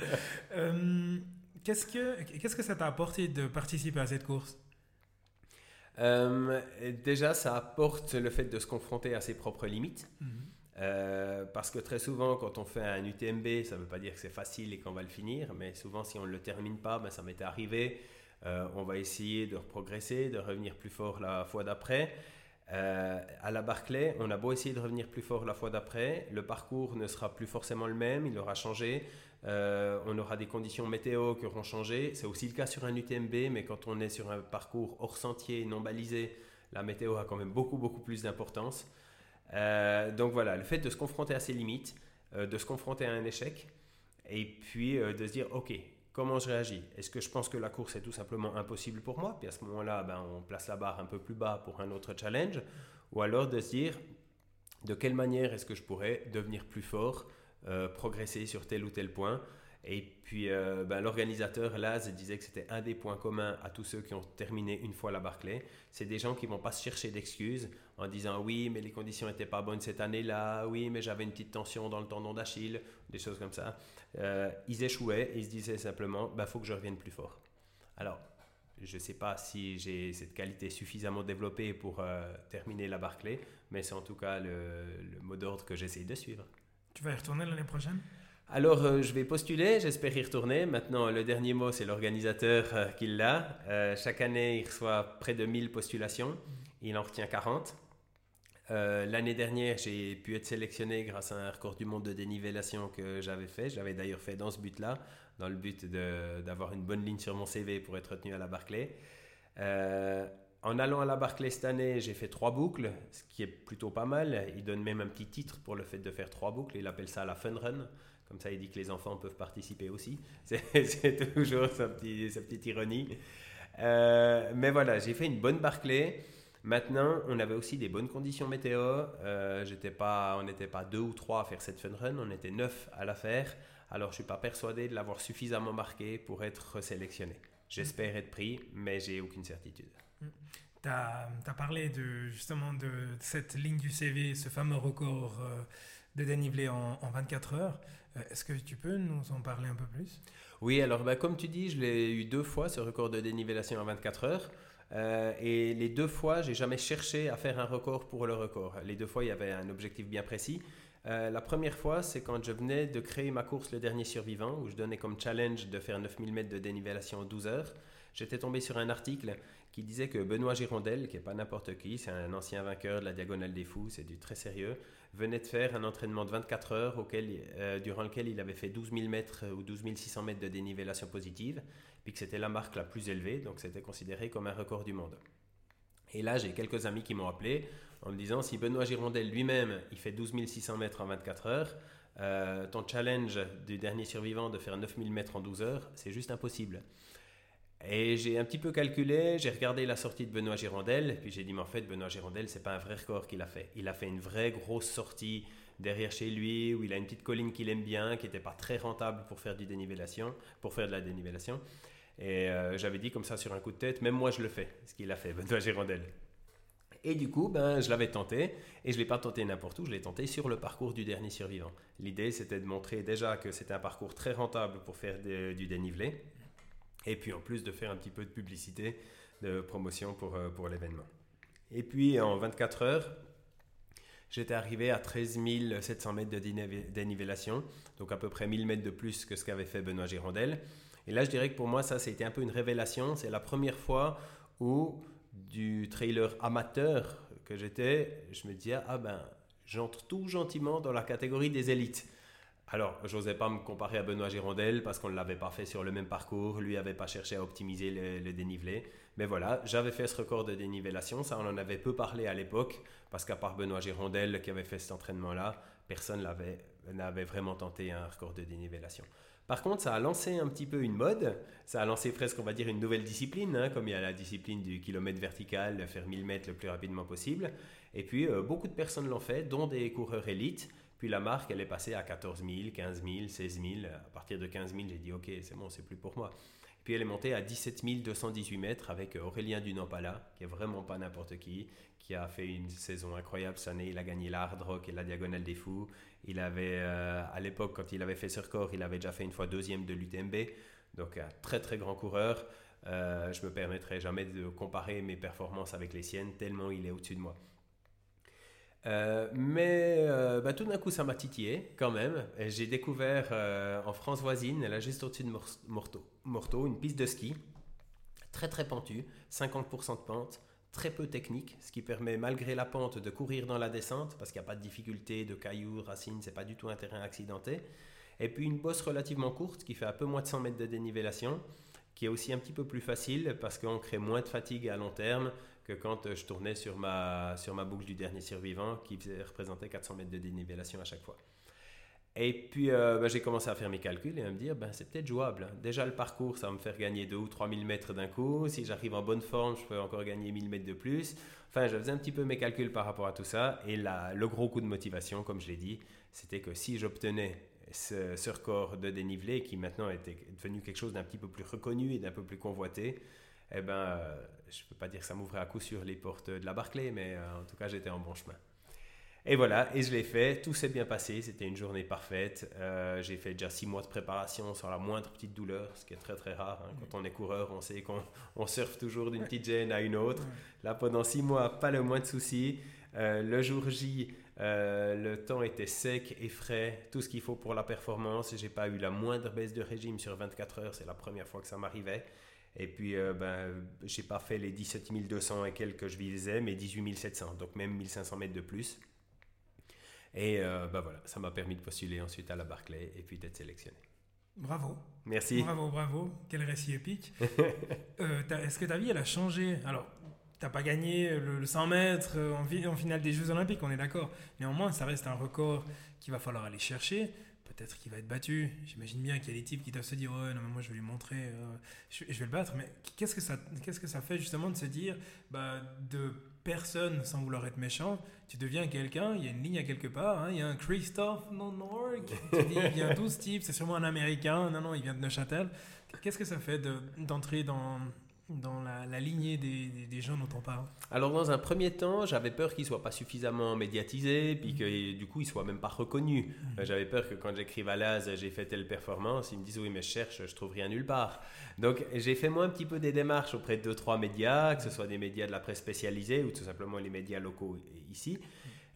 qu'est-ce, que, qu'est-ce que ça t'a apporté de participer à cette course? Déjà, ça apporte le fait de se confronter à ses propres limites. Mhm. Euh, parce que très souvent, quand on fait un UTMB, ça ne veut pas dire que c'est facile et qu'on va le finir, mais souvent, si on ne le termine pas, ben, ça m'est arrivé. Euh, on va essayer de progresser, de revenir plus fort la fois d'après. Euh, à la Barclay, on a beau essayer de revenir plus fort la fois d'après, le parcours ne sera plus forcément le même, il aura changé. On aura des conditions météo qui auront changé. C'est aussi le cas sur un UTMB, mais quand on est sur un parcours hors sentier, non balisé, la météo a quand même beaucoup, beaucoup plus d'importance. Euh, donc voilà, le fait de se confronter à ses limites, euh, de se confronter à un échec, et puis euh, de se dire, ok, comment je réagis? Est-ce que je pense que la course est tout simplement impossible pour moi? Puis à ce moment-là, ben, on place la barre un peu plus bas pour un autre challenge. Ou alors de se dire, de quelle manière est-ce que je pourrais devenir plus fort, progresser sur tel ou tel point et puis, euh, ben, l'organisateur, Laz, disait que c'était un des points communs à tous ceux qui ont terminé une fois la Barclay. C'est des gens qui vont pas se chercher d'excuses en disant oui, mais les conditions n'étaient pas bonnes cette année-là, oui, mais j'avais une petite tension dans le tendon d'Achille, des choses comme ça. Euh, ils échouaient et ils se disaient simplement, il ben, faut que je revienne plus fort. Alors, je ne sais pas si j'ai cette qualité suffisamment développée pour euh, terminer la Barclay, mais c'est en tout cas le, le mot d'ordre que j'essaye de suivre. Tu vas y retourner l'année prochaine? Alors, euh, je vais postuler, j'espère y retourner. Maintenant, le dernier mot, c'est l'organisateur euh, qui l'a. Euh, chaque année, il reçoit près de 1000 postulations. Il en retient 40. L'année dernière, j'ai pu être sélectionné grâce à un record du monde de dénivellation que j'avais fait. J'avais d'ailleurs fait dans ce but-là, dans le but d'avoir une bonne ligne sur mon CV pour être retenu à la Barclay. En allant à la Barclay cette année, j'ai fait trois boucles, ce qui est plutôt pas mal. Il donne même un petit titre pour le fait de faire trois boucles. Il appelle ça la fun run. Comme ça, il dit que les enfants peuvent participer aussi. [laughs] C'est toujours sa, petite ironie. Euh, mais voilà, j'ai fait une bonne Barclay. Maintenant, on avait aussi des bonnes conditions météo. Euh, pas, on n'était pas deux ou trois à faire cette fun run, on était neuf à la faire. Alors, je ne suis pas persuadé de l'avoir suffisamment marqué pour être sélectionné. J'espère être pris, mais j'ai aucune certitude. Tu as, parlé de, justement de cette ligne du CV, ce fameux record euh, de dénivelé en, en 24 heures. Euh, est-ce que tu peux nous en parler un peu plus? Oui, alors bah, comme tu dis, je l'ai eu deux fois, ce record de dénivellation en 24 heures. Euh, et les deux fois, j'ai jamais cherché à faire un record pour le record. Les deux fois, il y avait un objectif bien précis. Euh, la première fois, c'est quand je venais de créer ma course Le Dernier Survivant, où je donnais comme challenge de faire 9000 mètres de dénivellation en 12 heures. J'étais tombé sur un article qui disait que Benoît Girondel, qui n'est pas n'importe qui, c'est un ancien vainqueur de la Diagonale des Fous, c'est du très sérieux, venait de faire un entraînement de 24 heures auquel, euh, durant lequel il avait fait 12 000 mètres ou 12 600 mètres de dénivellation positive, puis que c'était la marque la plus élevée, donc c'était considéré comme un record du monde. Et là, j'ai quelques amis qui m'ont appelé en me disant si Benoît Girondel lui-même, il fait 12 600 mètres en 24 heures, euh, ton challenge du dernier survivant de faire 9000 mètres en 12 heures, c'est juste impossible. Et j'ai un petit peu calculé, j'ai regardé la sortie de Benoît Girondel, puis j'ai dit, mais en fait, Benoît Girondel, c'est pas un vrai record qu'il a fait. Il a fait une vraie grosse sortie derrière chez lui, où il a une petite colline qu'il aime bien, qui n'était pas très rentable pour faire du pour faire de la dénivellation. Et euh, j'avais dit comme ça sur un coup de tête, même moi je le fais, ce qu'il a fait, [laughs] Benoît Girondel. Et du coup, ben, je l'avais tenté, et je ne l'ai pas tenté n'importe où, je l'ai tenté sur le parcours du dernier survivant. L'idée, c'était de montrer déjà que c'était un parcours très rentable pour faire du dénivelé, et puis en plus de faire un petit peu de publicité, de promotion pour, euh, pour l'événement. Et puis en 24 heures, j'étais arrivé à 13 700 mètres de dénivellation, donc à peu près 1000 mètres de plus que ce qu'avait fait Benoît Girondel. Et là, je dirais que pour moi, ça, c'était un peu une révélation. C'est la première fois où du trailer amateur que j'étais, je me disais, ah ben, j'entre tout gentiment dans la catégorie des élites. Alors, j'osais pas me comparer à Benoît Girondel parce qu'on ne l'avait pas fait sur le même parcours, lui n'avait pas cherché à optimiser le, dénivelé. Mais voilà, j'avais fait ce record de dénivellation, ça on en avait peu parlé à l'époque, parce qu'à part Benoît Girondel qui avait fait cet entraînement-là, personne n'avait vraiment tenté un record de dénivellation. Par contre, ça a lancé un petit peu une mode, ça a lancé presque, on va dire, une nouvelle discipline, hein, comme il y a la discipline du kilomètre vertical, faire 1000 mètres le plus rapidement possible. Et puis, euh, beaucoup de personnes l'ont fait, dont des coureurs élites. Puis la marque, elle est passée à 14 000, 15 000, 16 000. À partir de 15 000, j'ai dit, OK, c'est bon, c'est plus pour moi. Puis elle est montée à 17 218 mètres avec Aurélien Dunampala, qui est vraiment pas n'importe qui, qui a fait une saison incroyable cette année. Il a gagné l'Hard Rock et la Diagonale des Fous. Il avait, euh, à l'époque, quand il avait fait ce record, il avait déjà fait une fois deuxième de l'UTMB. Donc un très très grand coureur. Euh, je me permettrai jamais de comparer mes performances avec les siennes, tellement il est au-dessus de moi. Euh, mais euh, bah, tout d'un coup, ça m'a titillé quand même. J'ai découvert euh, en France voisine, là juste au-dessus de Morteau, une piste de ski très très pentue, 50% de pente, très peu technique, ce qui permet malgré la pente de courir dans la descente parce qu'il n'y a pas de difficulté de cailloux, racines, c'est pas du tout un terrain accidenté. Et puis une bosse relativement courte qui fait un peu moins de 100 mètres de dénivellation qui est aussi un petit peu plus facile parce qu'on crée moins de fatigue à long terme que quand euh, je tournais sur ma, sur boucle du dernier survivant qui représentait 400 mètres de dénivellation à chaque fois. Et puis euh, ben, j'ai commencé à faire mes calculs et à me dire, ben, c'est peut-être jouable. Déjà le parcours, ça va me faire gagner 2 ou 3 000 mètres d'un coup. Si j'arrive en bonne forme, je peux encore gagner 1000 mètres de plus. Enfin, je faisais un petit peu mes calculs par rapport à tout ça. Et le gros coup de motivation, comme je l'ai dit, c'était que si j'obtenais ce, record de dénivelé qui maintenant était devenu quelque chose d'un petit peu plus reconnu et d'un peu plus convoité, eh ben, euh, je ne peux pas dire que ça m'ouvrait à coup sur les portes de la Barclay, mais euh, en tout cas, j'étais en bon chemin. Et voilà, et je l'ai fait, tout s'est bien passé, c'était une journée parfaite. Euh, j'ai fait déjà six mois de préparation sans la moindre petite douleur, ce qui est très très rare. Hein. Quand on est coureur, on sait qu'on on surfe toujours d'une petite gêne à une autre. Là, pendant six mois, pas le moins de soucis. le jour J, euh, le temps était sec et frais, tout ce qu'il faut pour la performance. J'ai pas eu la moindre baisse de régime sur 24 heures, c'est la première fois que ça m'arrivait. Et puis, euh, ben, j'ai pas fait les 17 200 et quelques que je visais, mais 18 700, donc même 1500 mètres de plus. Et euh, ben voilà, ça m'a permis de postuler ensuite à la Barclay et puis d'être sélectionné. Bravo. Merci. Bravo, bravo. Quel récit épique. [laughs] Est-ce que ta vie, elle a changé? Alors, t'as pas gagné le, 100 mètres euh, en, finale des Jeux Olympiques, on est d'accord. Néanmoins, ça reste un record qu'il va falloir aller chercher. Peut-être qu'il va être battu. J'imagine bien qu'il y a des types qui doivent se dire Ouais, non, mais moi je vais lui montrer, euh, je, vais le battre. Mais qu'est-ce que, ça, fait justement de se dire bah, De personne, sans vouloir être méchant, tu deviens quelqu'un, il y a une ligne à quelque part, hein, il y a un Christophe dis Il vient d'où ce type C'est sûrement un américain. Non, non, il vient de Neuchâtel. Qu'est-ce que ça fait d'entrer dans dans la, lignée des, des, gens dont on parle Alors dans un premier temps, j'avais peur qu'il soit pas suffisamment médiatisé, puis que mm-hmm. du coup il soit même pas reconnu. Mm-hmm. j'avais peur que quand j'écrive à l'AS, j'ai fait telle performance, ils me disent oui mais je cherche, je trouve rien nulle part. Donc j'ai fait moi un petit peu des démarches auprès de deux trois médias, que ce soit des médias de la presse spécialisée ou tout simplement les médias locaux ici.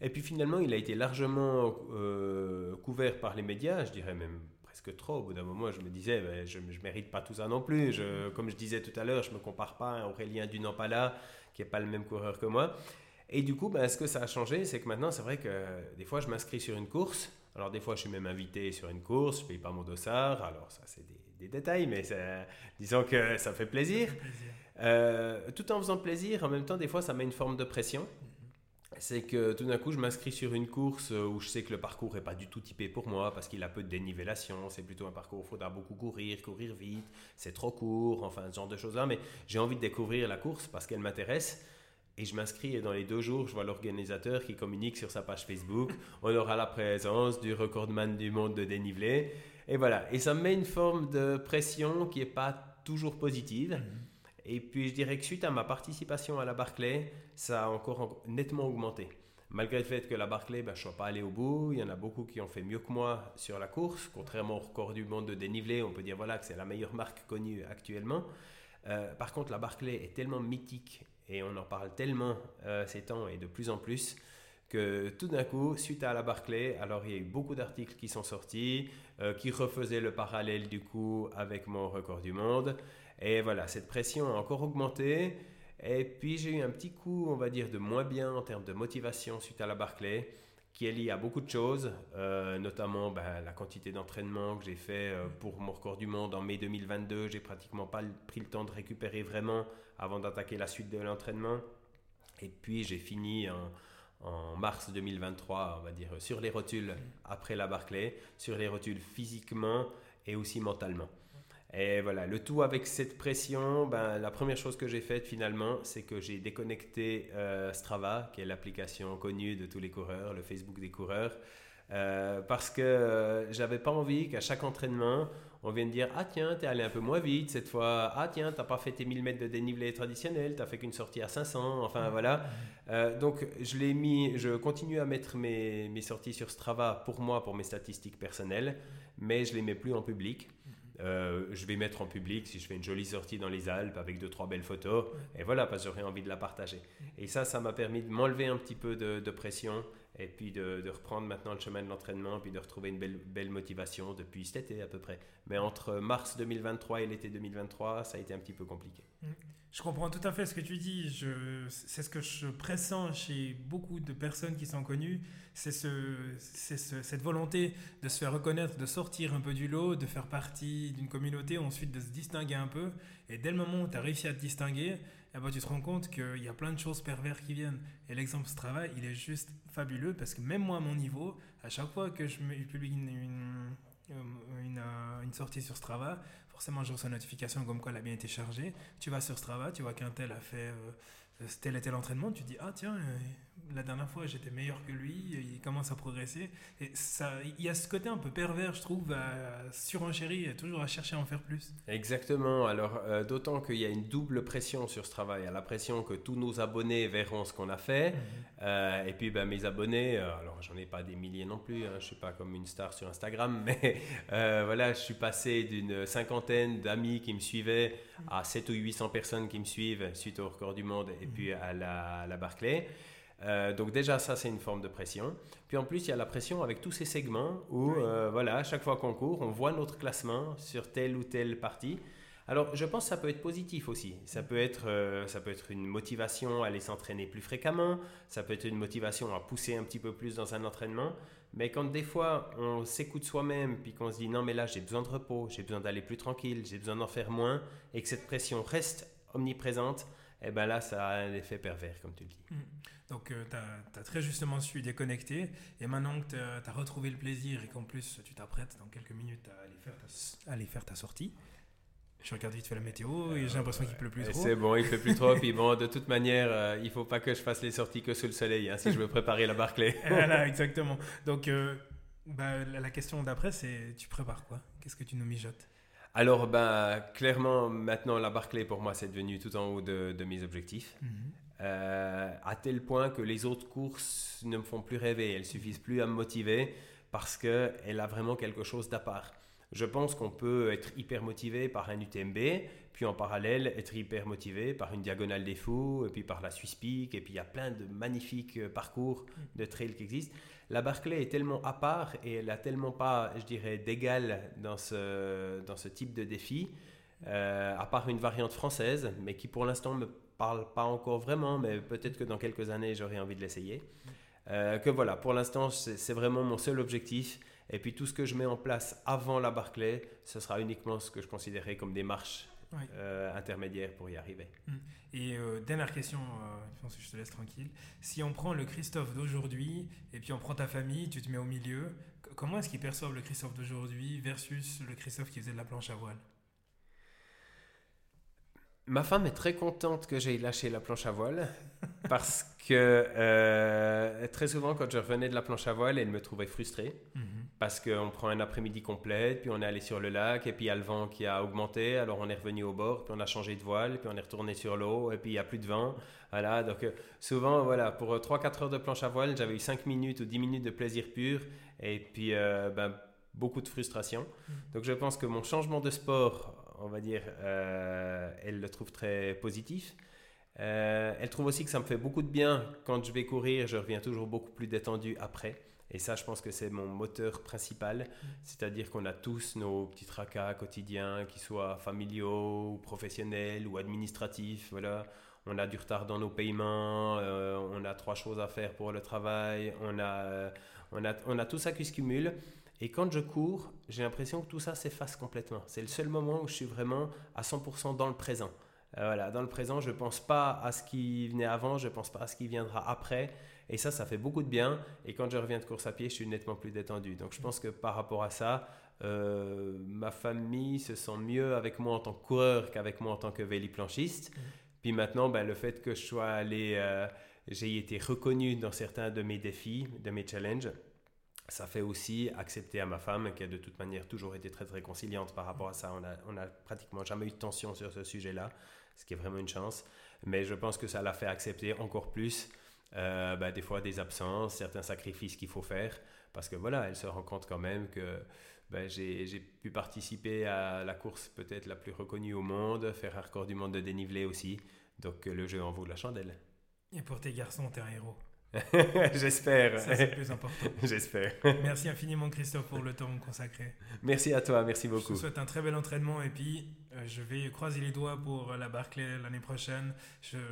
Et puis finalement, il a été largement euh, couvert par les médias, je dirais même que trop. Au bout d'un moment, je me disais, ben, je ne mérite pas tout ça non plus. Je, comme je disais tout à l'heure, je ne me compare pas à Aurélien Dunampala, qui n'est pas le même coureur que moi. Et du coup, ben, ce que ça a changé, c'est que maintenant, c'est vrai que des fois, je m'inscris sur une course. Alors, des fois, je suis même invité sur une course, je ne paye pas mon dossard. Alors, ça, c'est des, détails, mais disons que ça fait plaisir. Euh, tout en faisant plaisir, en même temps, des fois, ça met une forme de pression c'est que tout d'un coup, je m'inscris sur une course où je sais que le parcours n'est pas du tout typé pour moi parce qu'il a peu de dénivellation. C'est plutôt un parcours où il faudra beaucoup courir, courir vite, c'est trop court, enfin ce genre de choses-là. Mais j'ai envie de découvrir la course parce qu'elle m'intéresse. Et je m'inscris et dans les deux jours, je vois l'organisateur qui communique sur sa page Facebook. On aura la présence du recordman du monde de dénivelé. Et voilà. Et ça me met une forme de pression qui n'est pas toujours positive. Et puis je dirais que suite à ma participation à la Barclay, ça a encore nettement augmenté. Malgré le fait que la Barclay, ben, je ne sois pas allé au bout, il y en a beaucoup qui ont fait mieux que moi sur la course. Contrairement au record du monde de dénivelé, on peut dire voilà, que c'est la meilleure marque connue actuellement. Euh, par contre, la Barclay est tellement mythique et on en parle tellement euh, ces temps et de plus en plus que tout d'un coup, suite à la Barclay, alors il y a eu beaucoup d'articles qui sont sortis, euh, qui refaisaient le parallèle du coup avec mon record du monde. Et voilà, cette pression a encore augmenté. Et puis j'ai eu un petit coup, on va dire, de moins bien en termes de motivation suite à la Barclay, qui est lié à beaucoup de choses, euh, notamment ben, la quantité d'entraînement que j'ai fait euh, pour mon record du monde en mai 2022. J'ai pratiquement pas pris le temps de récupérer vraiment avant d'attaquer la suite de l'entraînement. Et puis j'ai fini en, en, mars 2023, on va dire, sur les rotules après la Barclay, sur les rotules physiquement et aussi mentalement. Et voilà, le tout avec cette pression, ben, la première chose que j'ai faite finalement, c'est que j'ai déconnecté euh, Strava, qui est l'application connue de tous les coureurs, le Facebook des coureurs, euh, parce que euh, j'avais pas envie qu'à chaque entraînement, on vienne dire Ah tiens, t'es allé un peu moins vite cette fois, Ah tiens, t'as pas fait tes 1000 mètres de dénivelé traditionnel, t'as fait qu'une sortie à 500, enfin voilà. donc je l'ai mis, je continue à mettre mes, mes sorties sur Strava pour moi, pour mes statistiques personnelles, mais je les mets plus en public. Euh, je vais mettre en public si je fais une jolie sortie dans les Alpes avec deux trois belles photos. Et voilà parce que j'aurais envie de la partager. Et ça ça m'a permis de m'enlever un petit peu de, pression et puis de, reprendre maintenant le chemin de l'entraînement puis de retrouver une belle, belle motivation depuis cet été à peu près. Mais entre mars 2023 et l'été 2023 ça a été un petit peu compliqué. Mmh. Je comprends tout à fait ce que tu dis. C'est ce que je pressens chez beaucoup de personnes qui sont connues. C'est ce, cette volonté de se faire reconnaître, de sortir un peu du lot, de faire partie d'une communauté, ensuite de se distinguer un peu. Et dès le moment où tu as réussi à te distinguer, eh ben, tu te rends compte qu'il y a plein de choses pervers qui viennent. Et l'exemple ce travail, il est juste fabuleux parce que même moi, à mon niveau, à chaque fois que je publie une, une, une sortie sur Strava, forcément, je reçois une notification comme quoi elle a bien été chargée. Tu vas sur Strava, tu vois qu'un tel a fait euh, tel et tel entraînement, tu dis, ah tiens, euh, la dernière fois j'étais meilleur que lui, il commence à progresser. Et ça, il y a ce côté un peu pervers, je trouve, à surenchérir, toujours à chercher à en faire plus. Exactement. Alors, euh, d'autant qu'il y a une double pression sur ce travail. Il y a la pression que tous nos abonnés verront ce qu'on a fait. Mhm. Euh, et puis, ben, mes abonnés, euh, alors j'en ai pas des milliers non plus, hein, je suis pas comme une star sur Instagram, [laughs] mais voilà, je suis passé d'une cinquantaine d'amis qui me suivaient à 7 ou 800 personnes qui me suivent suite au record du monde et mhm. puis à la, à la Barclay. Euh, donc déjà ça c'est une forme de pression. Puis en plus il y a la pression avec tous ces segments où euh, voilà à chaque fois qu'on court on voit notre classement sur telle ou telle partie. Alors je pense que ça peut être positif aussi. Ça peut être, euh, ça peut être une motivation à aller s'entraîner plus fréquemment. Ça peut être une motivation à pousser un petit peu plus dans un entraînement. Mais quand des fois on s'écoute soi-même puis qu'on se dit non mais là j'ai besoin de repos, j'ai besoin d'aller plus tranquille, j'ai besoin d'en faire moins et que cette pression reste omniprésente, et eh ben là, ça a un effet pervers, comme tu le dis. Mmh. Donc, euh, tu as, très justement su déconnecter. Et maintenant que tu as, retrouvé le plaisir et qu'en plus, tu t'apprêtes dans quelques minutes à aller faire ta, aller faire ta sortie, je regarde vite fait la météo et j'ai l'impression qu'il pleut plus trop. C'est bon, il pleut plus trop. Puis bon, de toute manière, euh, il faut pas que je fasse les sorties que sous le soleil hein, si je veux préparer la Barclay. [laughs] voilà, exactement. Donc, euh, bah, la question d'après, c'est tu prépares quoi? Qu'est-ce que tu nous mijotes? Alors, ben, clairement, maintenant, la Barclay, pour moi, c'est devenu tout en haut de, mes objectifs. Mhm. Euh, à tel point que les autres courses ne me font plus rêver. Elles suffisent plus à me motiver parce qu'elle a vraiment quelque chose d'à part. Je pense qu'on peut être hyper motivé par un UTMB, puis en parallèle être hyper motivé par une diagonale des fous, et puis par la Swiss Peak, et puis il y a plein de magnifiques parcours de trail qui existent. La Barclay est tellement à part et elle a tellement pas, je dirais, d'égal dans ce, dans ce type de défi, euh, à part une variante française, mais qui pour l'instant me parle pas encore vraiment, mais peut-être que dans quelques années j'aurai envie de l'essayer. Euh, que voilà, pour l'instant c'est vraiment mon seul objectif. Et puis tout ce que je mets en place avant la Barclay, ce sera uniquement ce que je considérais comme des marches euh, intermédiaires pour y arriver. Hum. Et euh, dernière question, je pense que je te laisse tranquille. Si on prend le Christophe d'aujourd'hui et puis on prend ta famille, tu te mets au milieu, comment est-ce qu'ils perçoivent le Christophe d'aujourd'hui versus le Christophe qui faisait de la planche à voile? Ma femme est très contente que j'aille lâché la planche à voile. [laughs] parce que euh, très souvent, quand je revenais de la planche à voile, elle me trouvait frustré. Mhm. Parce qu'on prend un après-midi complet, puis on est allé sur le lac, et puis il y a le vent qui a augmenté, alors on est revenu au bord, puis on a changé de voile, puis on est retourné sur l'eau, et puis il n'y a plus de vent. Voilà, donc euh, souvent, voilà, pour 3-4 heures de planche à voile, j'avais eu 5 minutes ou 10 minutes de plaisir pur, et puis euh, ben, beaucoup de frustration. Mhm. Donc je pense que mon changement de sport, on va dire, euh, elle le trouve très positif. Euh, elle trouve aussi que ça me fait beaucoup de bien quand je vais courir, je reviens toujours beaucoup plus détendu après. Et ça, je pense que c'est mon moteur principal. C'est-à-dire qu'on a tous nos petits tracas quotidiens, qu'ils soient familiaux, ou professionnels ou administratifs. Voilà. On a du retard dans nos paiements, euh, on a trois choses à faire pour le travail, on a, on a, on a tout ça qui se cumule. Et quand je cours, j'ai l'impression que tout ça s'efface complètement. C'est le seul moment où je suis vraiment à 100% dans le présent. Euh, voilà, dans le présent, je ne pense pas à ce qui venait avant, je ne pense pas à ce qui viendra après. Et ça, ça fait beaucoup de bien. Et quand je reviens de course à pied, je suis nettement plus détendu. Donc je pense que par rapport à ça, euh, ma famille se sent mieux avec moi en tant que coureur qu'avec moi en tant que véliplanchiste. Puis maintenant, ben, le fait que je sois allé, euh, j'ai été reconnu dans certains de mes défis, de mes challenges, ça fait aussi accepter à ma femme, qui a de toute manière toujours été très très conciliante par rapport à ça. On a, on a pratiquement jamais eu de tension sur ce sujet-là, ce qui est vraiment une chance. Mais je pense que ça l'a fait accepter encore plus euh, bah, des fois des absences, certains sacrifices qu'il faut faire, parce que voilà, elle se rend compte quand même que bah, j'ai pu participer à la course peut-être la plus reconnue au monde, faire un record du monde de dénivelé aussi, donc le jeu en vaut la chandelle. Et pour tes garçons, t'es un héros. [laughs] J'espère. Ça, c'est le plus important. [laughs] J'espère. Merci infiniment, Christophe, pour le temps consacré. Merci à toi, merci Je beaucoup. te souhaite un très bel entraînement et puis je vais croiser les doigts pour la Barclay l'année prochaine.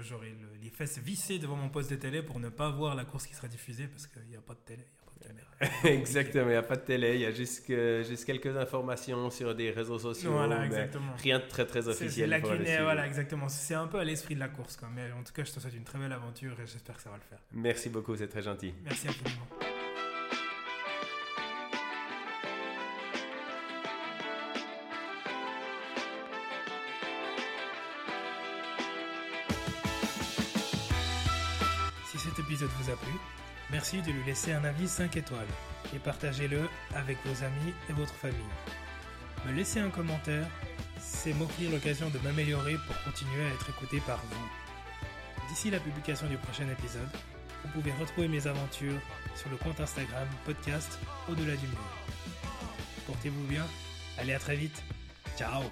J'aurai le- les fesses vissées devant mon poste de télé pour ne pas voir la course qui sera diffusée parce qu'il n'y a pas de télé, a pas de caméra. [laughs] Exactement, il n'y a pas de télé, il y a juste, que- juste quelques informations sur des réseaux sociaux. Voilà, exactement. Rien de très très C'est- C'est officiel. lacunaire, suivre. voilà, exactement. C'est un peu à l'esprit de la course, quoi. Mais en tout cas, je te souhaite une très belle aventure et j'espère que ça va le faire. Merci beaucoup, c'est très gentil. Merci infiniment. De lui laisser un avis 5 étoiles et partagez-le avec vos amis et votre famille. Me laisser un commentaire, c'est m'offrir l'occasion de m'améliorer pour continuer à être écouté par vous. D'ici la publication du prochain épisode, vous pouvez retrouver mes aventures sur le compte Instagram podcast Au-delà du mur. Portez-vous bien, allez à très vite, ciao